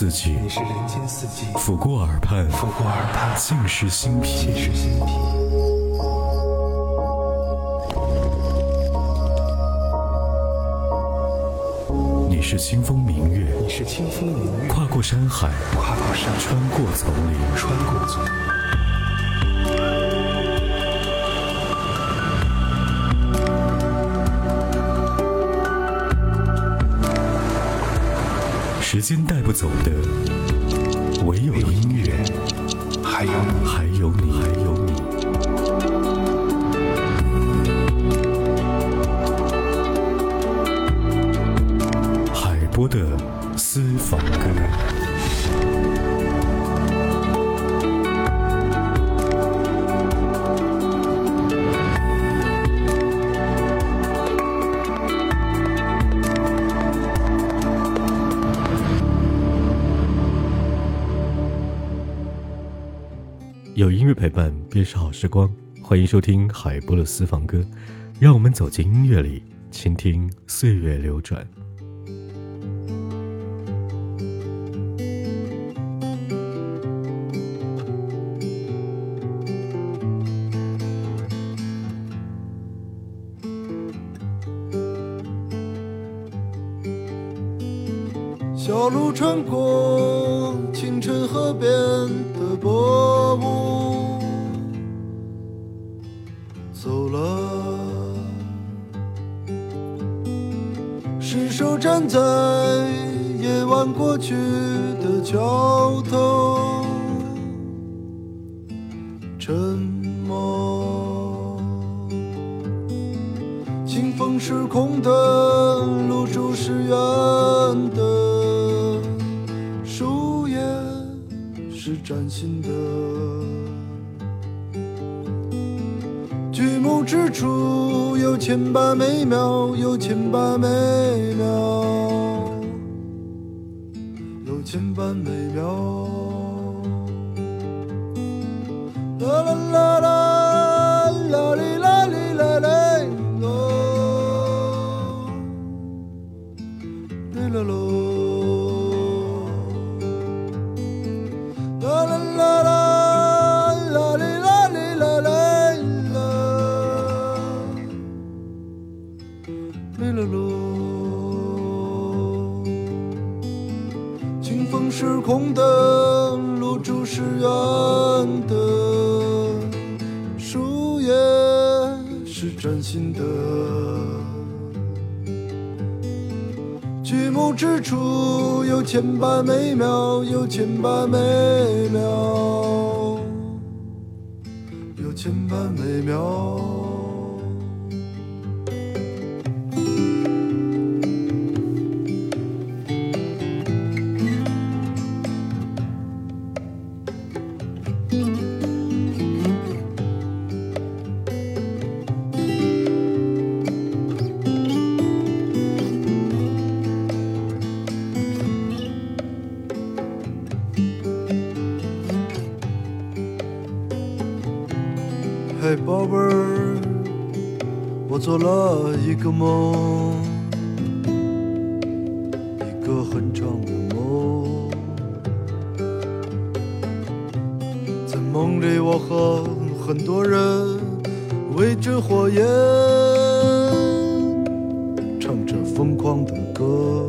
四季，你是人间四季，抚过耳畔，拂过耳畔，尽是心脾。尽是心脾。你是清风明月，你是清风明月，跨过山海，跨过山穿过丛林，穿过丛林。时间带不走的，唯有音乐，还有你，还有你，还有你。海波的私房歌。陪伴，便是好时光。欢迎收听海波的私房歌，让我们走进音乐里，倾听岁月流转。小路穿过清晨河边的薄雾，过去的桥头，沉默。清风是空的，露珠是圆的，树叶是崭新的。举目之处有千百美妙，有千百美妙，千百美妙。啦啦啦啦啦哩啦哩啦啦心的。举目之处有千百美妙，有千百美妙，有千百美妙。做了一个梦，一个很长的梦。在梦里，我和很多人围着火焰，唱着疯狂的歌。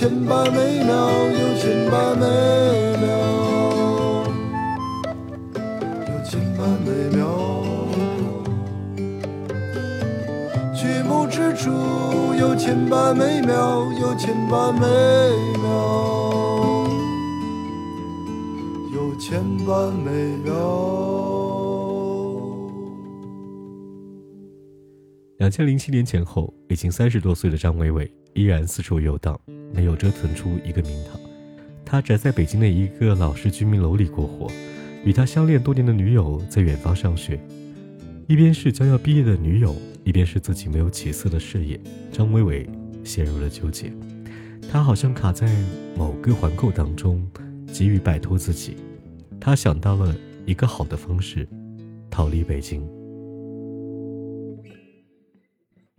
千百美妙，有千百美妙，有千百美妙。曲目之处有千百美妙，有千百美妙，有千百美妙。两千零七年前后，已经三十多岁的张伟伟依然四处游荡，没有折腾出一个名堂。他宅在北京的一个老式居民楼里过活，与他相恋多年的女友在远方上学。一边是将要毕业的女友，一边是自己没有起色的事业，张伟伟陷入了纠结。他好像卡在某个环扣当中，急于摆脱自己。他想到了一个好的方式，逃离北京。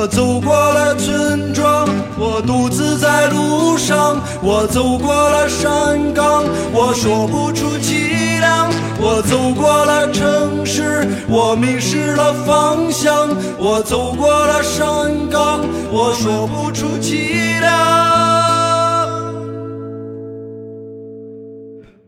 我走过了村庄，我独自在路上。我走过了山岗，我说不出凄凉。我走过了城市，我迷失了方向。我走过了山岗，我说不出凄凉。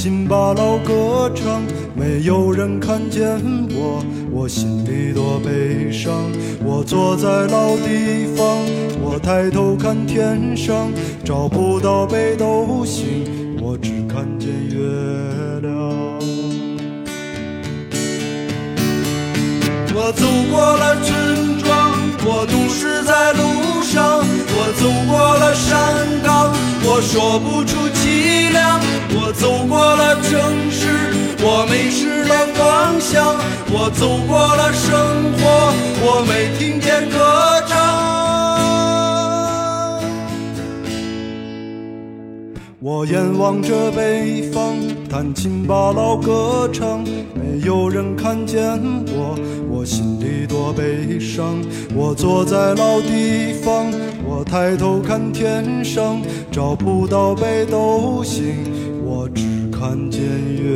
弹琴把老歌唱，没有人看见我，我心里多悲伤。我坐在老地方，我抬头看天上，找不到北斗星，我只看见月亮。我走过了村庄，我总是在路上。我走过了山岗，我说不出。我走过了城市，我迷失了方向。我走过了生活，我没听见歌唱。我眼望着北方，弹琴把老歌唱，没有人看见我，我心里多悲伤。我坐在老地方，我抬头看天上，找不到北斗星，看见月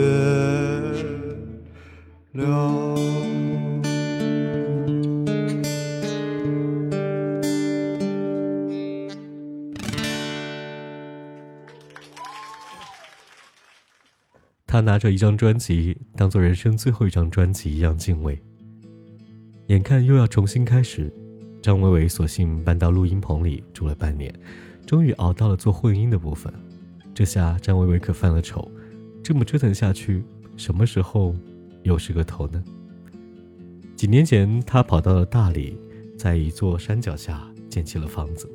亮。他拿着一张专辑当做人生最后一张专辑一样敬畏。眼看又要重新开始，张伟伟索性搬到录音棚里住了半年，终于熬到了做混音的部分。这下张伟伟可犯了愁，这么折腾下去，什么时候又是个头呢？几年前，他跑到了大理，在一座山脚下建起了房子，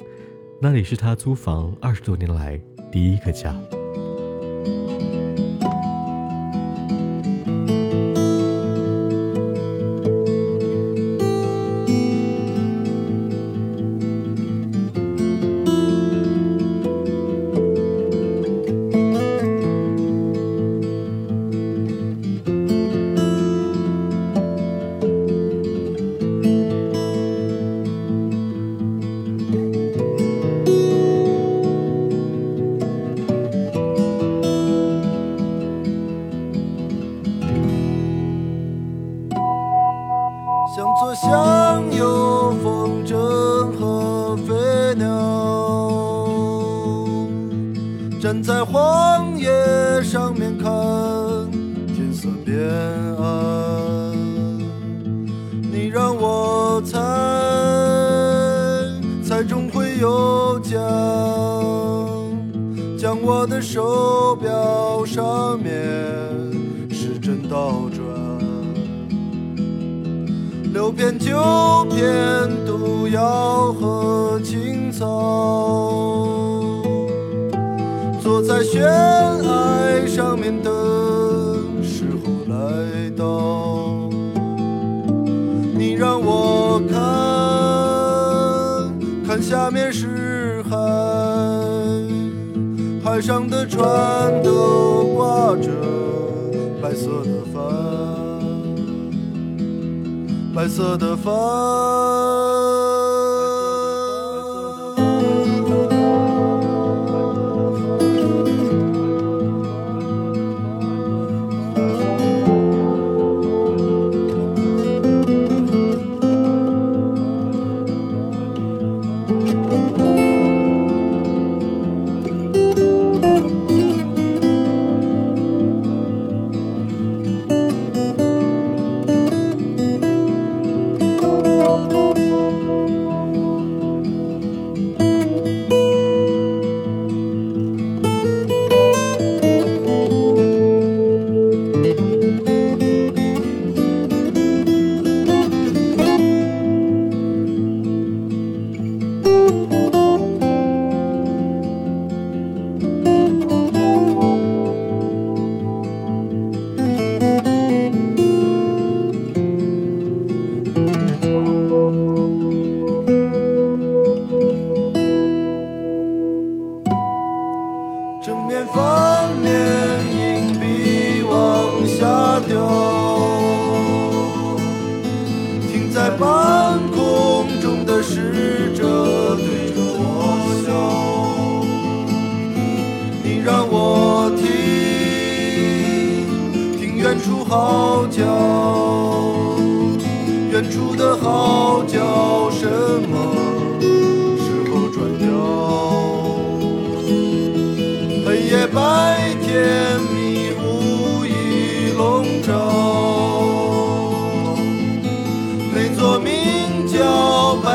那里是他租房二十多年来第一个家。站在荒野上面看天色变暗。你让我猜，猜中会有奖，将我的手表上面时针倒转。六片九片毒药和青草，在悬崖上面等时候来到。你让我看看下面是海，海上的船都挂着白色的帆。白色的帆。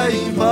叫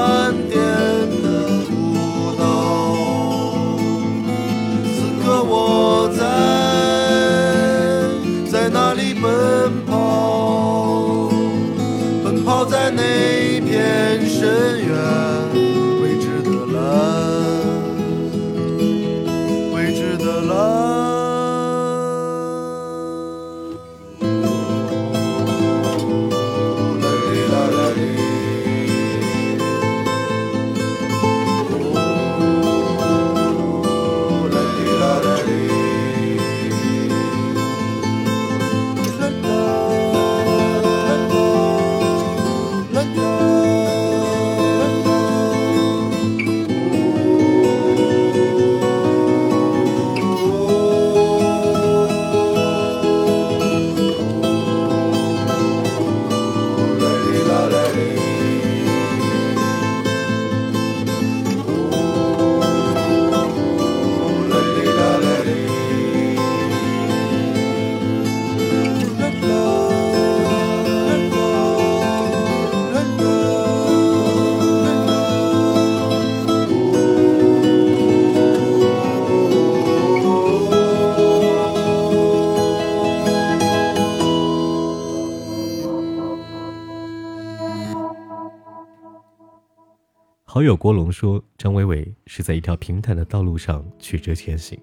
好友郭龙说，张伟伟是在一条平坦的道路上曲折前行。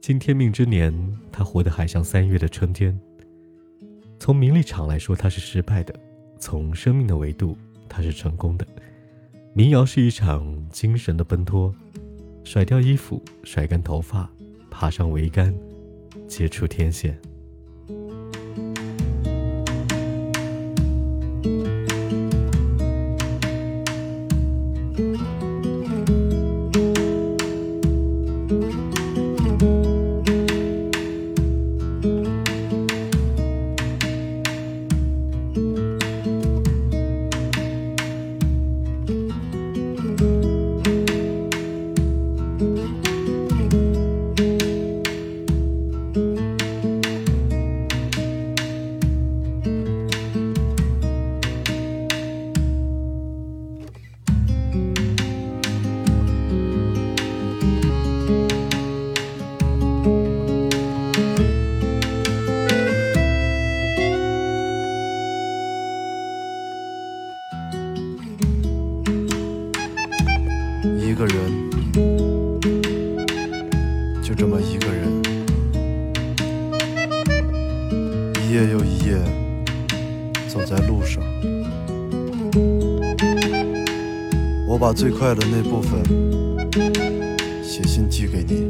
今天命之年，他活得还像三月的春天。从名利场来说，他是失败的；从生命的维度，他是成功的。民谣是一场精神的奔脱，甩掉衣服，甩干头发，爬上桅杆，接触天线。最快的那部分写信寄给你，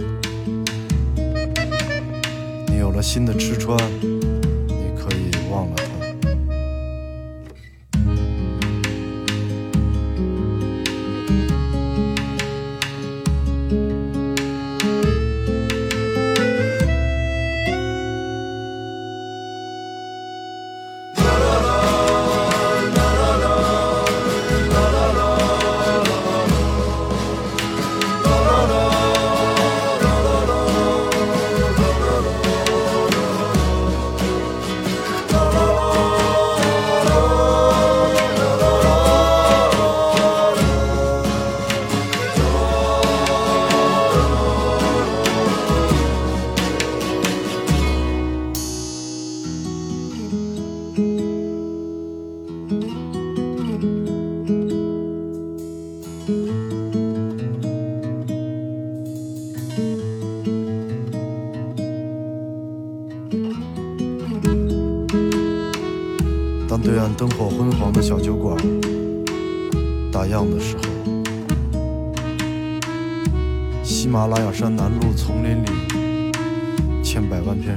你有了新的吃穿，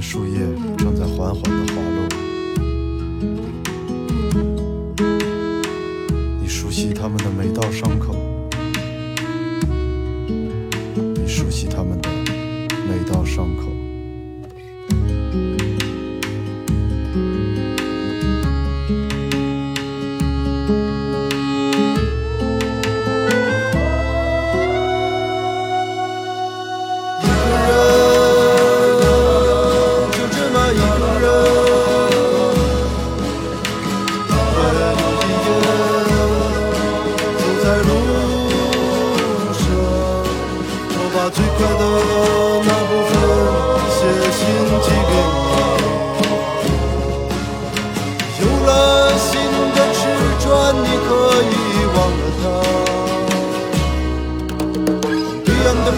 树叶。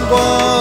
光。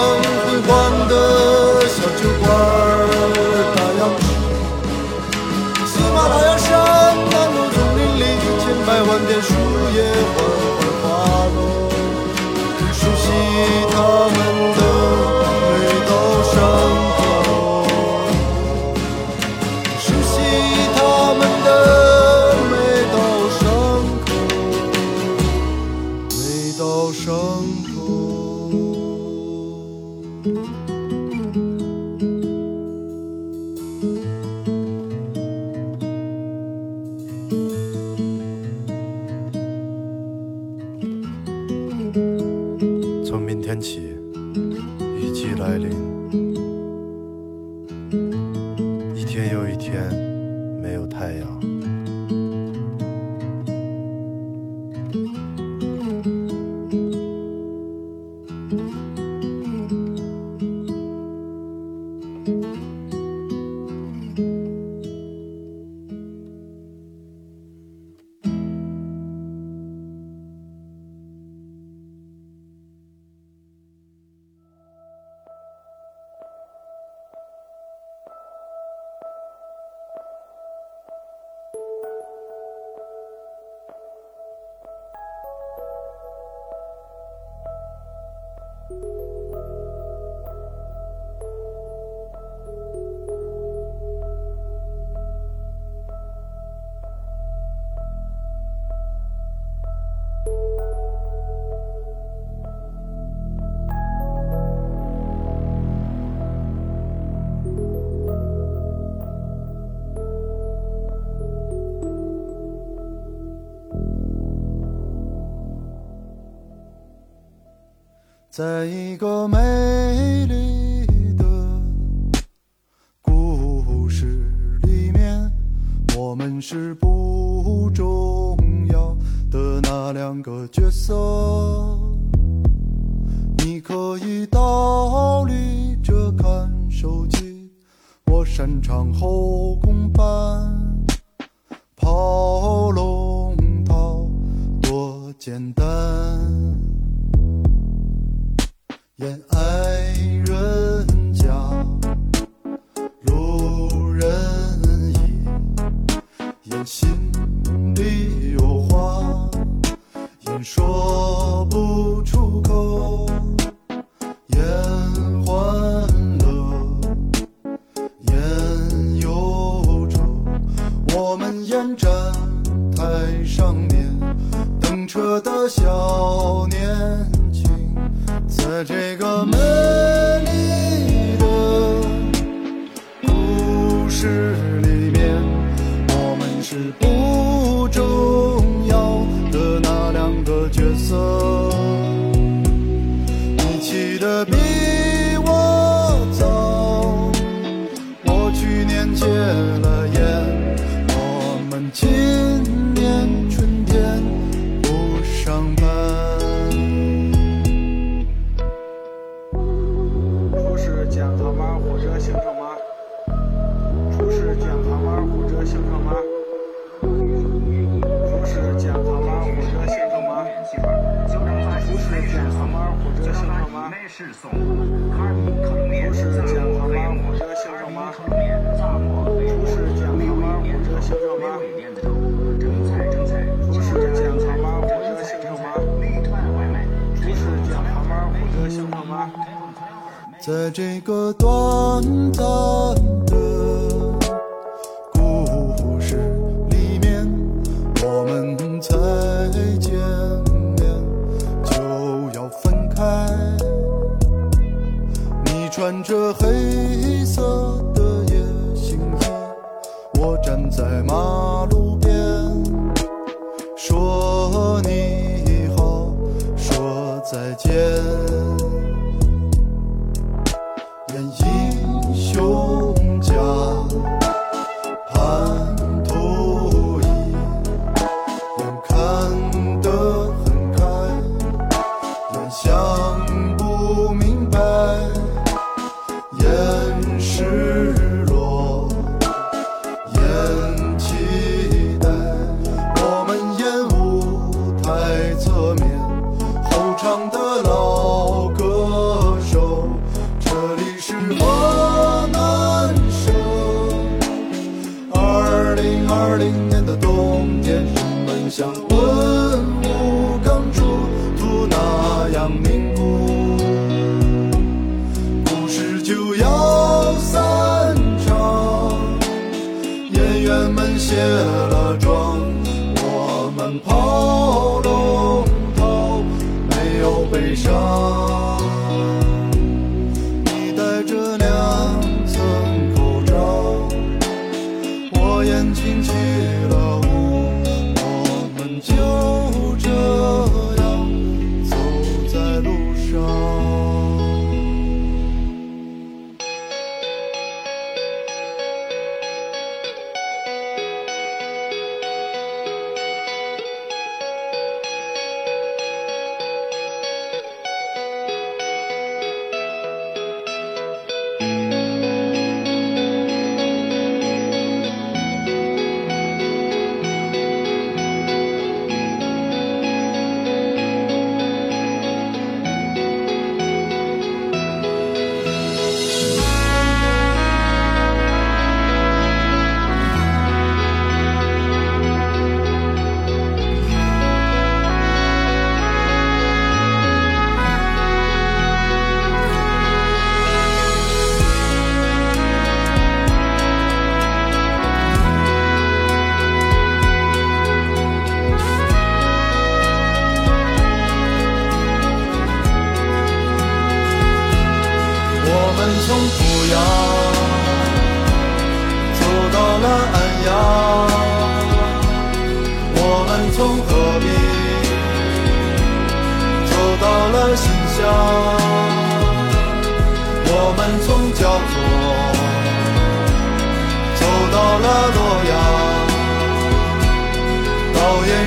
在一个美丽说。乡镇码，厨师健康码或者乡镇码，乡镇码，厨师健康码或者乡镇码，美食送，厨师健康码或者乡镇码，美食送，厨师健康码或者乡镇码，厨师健康码或者乡镇码，在这个短暂的。着黑色的夜行衣，我站在马路边，说你好，说再见。should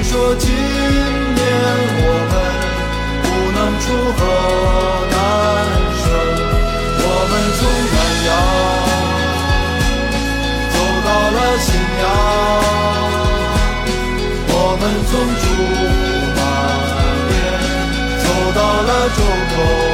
说今年我们不能出河南省我们从南阳走到了新阳我们从竹马店走到了周口